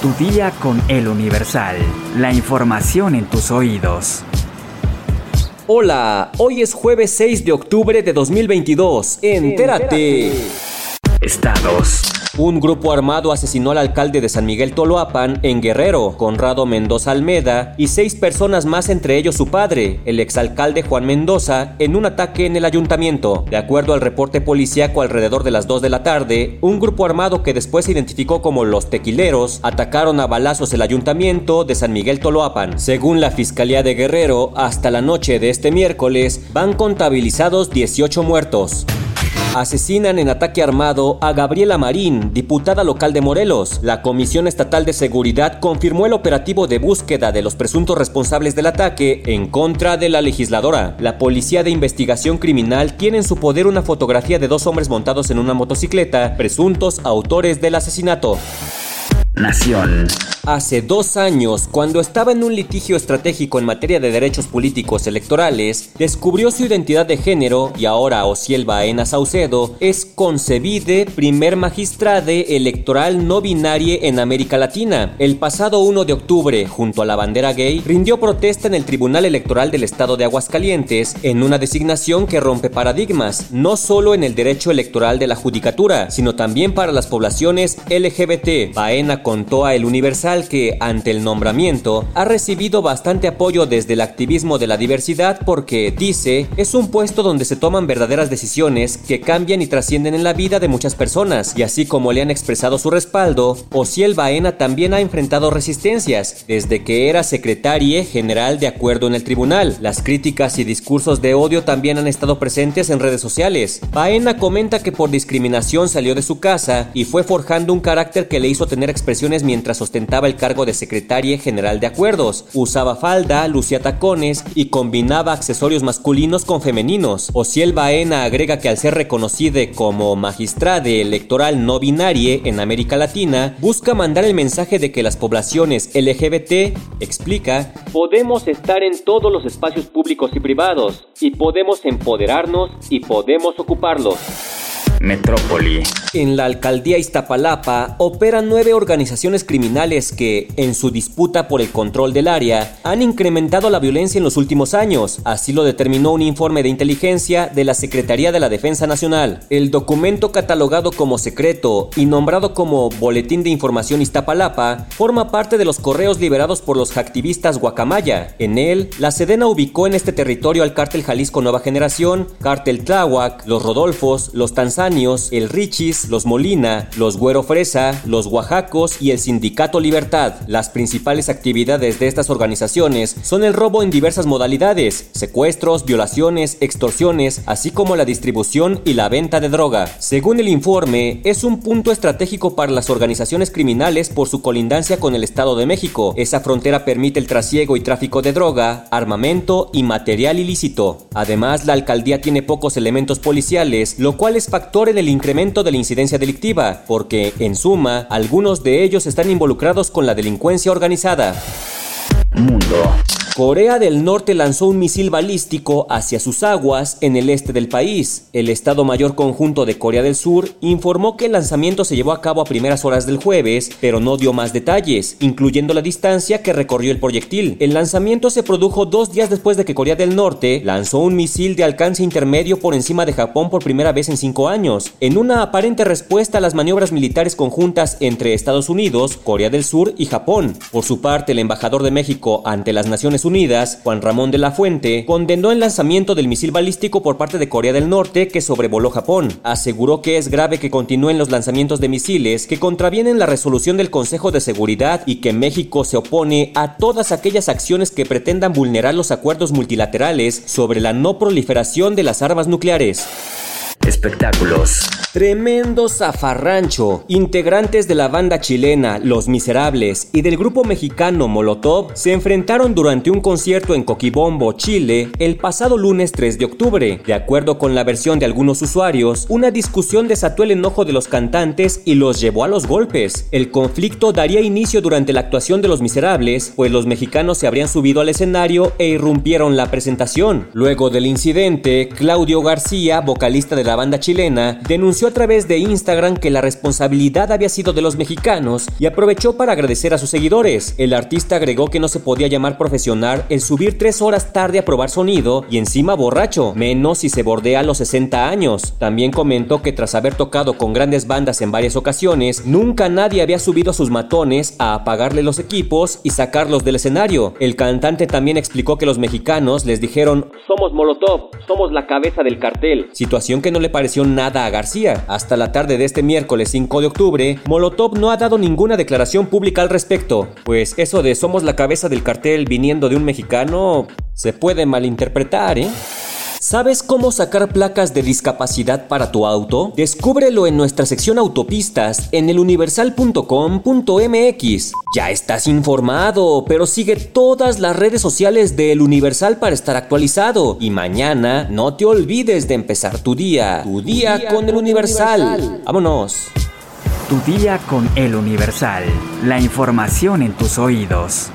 Tu día con el Universal. La información en tus oídos. Hola, hoy es jueves 6 de octubre de 2022. Entérate. Estados. Un grupo armado asesinó al alcalde de San Miguel Toloapan en Guerrero, Conrado Mendoza Almeda, y seis personas más, entre ellos su padre, el exalcalde Juan Mendoza, en un ataque en el ayuntamiento. De acuerdo al reporte policíaco alrededor de las 2 de la tarde, un grupo armado que después se identificó como los tequileros atacaron a balazos el ayuntamiento de San Miguel Toloapan. Según la Fiscalía de Guerrero, hasta la noche de este miércoles van contabilizados 18 muertos. Asesinan en ataque armado a Gabriela Marín, diputada local de Morelos. La Comisión Estatal de Seguridad confirmó el operativo de búsqueda de los presuntos responsables del ataque en contra de la legisladora. La Policía de Investigación Criminal tiene en su poder una fotografía de dos hombres montados en una motocicleta, presuntos autores del asesinato. Nación. Hace dos años, cuando estaba en un litigio estratégico en materia de derechos políticos electorales, descubrió su identidad de género y ahora Ociel Baena Saucedo es concebide primer magistrade electoral no binarie en América Latina. El pasado 1 de octubre, junto a la bandera gay, rindió protesta en el Tribunal Electoral del Estado de Aguascalientes en una designación que rompe paradigmas, no solo en el derecho electoral de la judicatura, sino también para las poblaciones LGBT. Baena contó a El Universal que, ante el nombramiento, ha recibido bastante apoyo desde el activismo de la diversidad porque, dice, es un puesto donde se toman verdaderas decisiones que cambian y trascienden en la vida de muchas personas, y así como le han expresado su respaldo, Ociel Baena también ha enfrentado resistencias, desde que era secretaria general de acuerdo en el tribunal. Las críticas y discursos de odio también han estado presentes en redes sociales. Baena comenta que por discriminación salió de su casa y fue forjando un carácter que le hizo tener mientras ostentaba el cargo de secretaria general de acuerdos. Usaba falda, lucía tacones y combinaba accesorios masculinos con femeninos. Ociel Baena agrega que al ser reconocida como magistrada electoral no binaria en América Latina, busca mandar el mensaje de que las poblaciones LGBT, explica, podemos estar en todos los espacios públicos y privados, y podemos empoderarnos y podemos ocuparlos. Metrópoli. En la alcaldía Iztapalapa operan nueve organizaciones criminales que, en su disputa por el control del área, han incrementado la violencia en los últimos años. Así lo determinó un informe de inteligencia de la Secretaría de la Defensa Nacional. El documento catalogado como secreto y nombrado como Boletín de Información Iztapalapa forma parte de los correos liberados por los activistas Guacamaya. En él, la Sedena ubicó en este territorio al cártel Jalisco Nueva Generación, cártel Tláhuac, los Rodolfos, los El Richis, los Molina, los Güero Fresa, los Oaxacos y el Sindicato Libertad. Las principales actividades de estas organizaciones son el robo en diversas modalidades, secuestros, violaciones, extorsiones, así como la distribución y la venta de droga. Según el informe, es un punto estratégico para las organizaciones criminales por su colindancia con el Estado de México. Esa frontera permite el trasiego y tráfico de droga, armamento y material ilícito. Además, la alcaldía tiene pocos elementos policiales, lo cual es factor en el incremento de la incidencia delictiva, porque, en suma, algunos de ellos están involucrados con la delincuencia organizada. Mundo. Corea del Norte lanzó un misil balístico hacia sus aguas en el este del país. El Estado Mayor Conjunto de Corea del Sur informó que el lanzamiento se llevó a cabo a primeras horas del jueves, pero no dio más detalles, incluyendo la distancia que recorrió el proyectil. El lanzamiento se produjo dos días después de que Corea del Norte lanzó un misil de alcance intermedio por encima de Japón por primera vez en cinco años, en una aparente respuesta a las maniobras militares conjuntas entre Estados Unidos, Corea del Sur y Japón. Por su parte, el embajador de México ante las Naciones Unidas, Juan Ramón de la Fuente, condenó el lanzamiento del misil balístico por parte de Corea del Norte que sobrevoló Japón. Aseguró que es grave que continúen los lanzamientos de misiles que contravienen la resolución del Consejo de Seguridad y que México se opone a todas aquellas acciones que pretendan vulnerar los acuerdos multilaterales sobre la no proliferación de las armas nucleares. Espectáculos. Tremendo zafarrancho. Integrantes de la banda chilena Los Miserables y del grupo mexicano Molotov se enfrentaron durante un concierto en Coquibombo, Chile, el pasado lunes 3 de octubre. De acuerdo con la versión de algunos usuarios, una discusión desató el enojo de los cantantes y los llevó a los golpes. El conflicto daría inicio durante la actuación de Los Miserables, pues los mexicanos se habrían subido al escenario e irrumpieron la presentación. Luego del incidente, Claudio García, vocalista de la banda chilena, denunció anunció a través de Instagram que la responsabilidad había sido de los mexicanos y aprovechó para agradecer a sus seguidores. El artista agregó que no se podía llamar profesional el subir tres horas tarde a probar sonido y encima borracho, menos si se bordea a los 60 años. También comentó que tras haber tocado con grandes bandas en varias ocasiones, nunca nadie había subido a sus matones a apagarle los equipos y sacarlos del escenario. El cantante también explicó que los mexicanos les dijeron, somos Molotov, somos la cabeza del cartel, situación que no le pareció nada a García. Hasta la tarde de este miércoles 5 de octubre, Molotov no ha dado ninguna declaración pública al respecto, pues eso de somos la cabeza del cartel viniendo de un mexicano se puede malinterpretar, ¿eh? ¿Sabes cómo sacar placas de discapacidad para tu auto? Descúbrelo en nuestra sección autopistas en eluniversal.com.mx. Ya estás informado, pero sigue todas las redes sociales de El Universal para estar actualizado. Y mañana no te olvides de empezar tu día. Tu día, con, El Universal. Vámonos. Tu día con El Universal. La información en tus oídos.